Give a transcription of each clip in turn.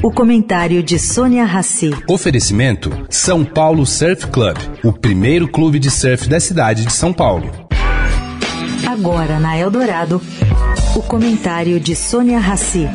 O comentário de Sônia Rassi. Oferecimento São Paulo Surf Club, o primeiro clube de surf da cidade de São Paulo. Agora na Eldorado, o comentário de Sônia Rassi.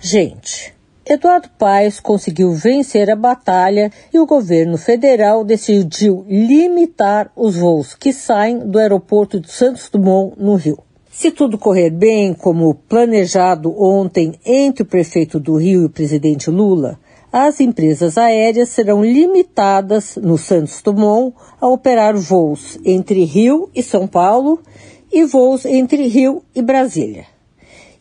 Gente, Eduardo Paes conseguiu vencer a batalha e o governo federal decidiu limitar os voos que saem do aeroporto de Santos Dumont, no Rio. Se tudo correr bem, como planejado ontem entre o prefeito do Rio e o presidente Lula, as empresas aéreas serão limitadas no Santos Dumont a operar voos entre Rio e São Paulo e voos entre Rio e Brasília.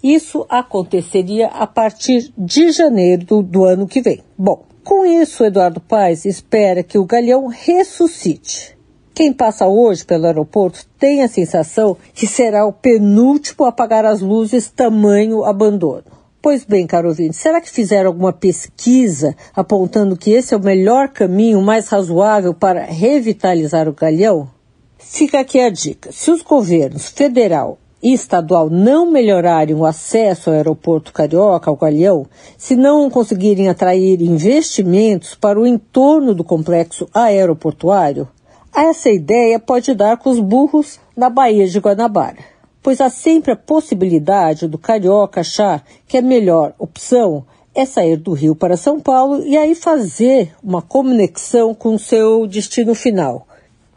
Isso aconteceria a partir de janeiro do, do ano que vem. Bom, com isso, Eduardo Paes espera que o Galeão ressuscite. Quem passa hoje pelo aeroporto tem a sensação que será o penúltimo a apagar as luzes, tamanho abandono. Pois bem, caro ouvinte, será que fizeram alguma pesquisa apontando que esse é o melhor caminho mais razoável para revitalizar o Galeão? Fica aqui a dica. Se os governos federal estadual não melhorarem o acesso ao aeroporto carioca, ao Galeão, se não conseguirem atrair investimentos para o entorno do complexo aeroportuário, essa ideia pode dar com os burros na Baía de Guanabara, pois há sempre a possibilidade do carioca achar que a melhor opção é sair do Rio para São Paulo e aí fazer uma conexão com seu destino final.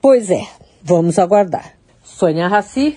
Pois é, vamos aguardar. Sônia Raci,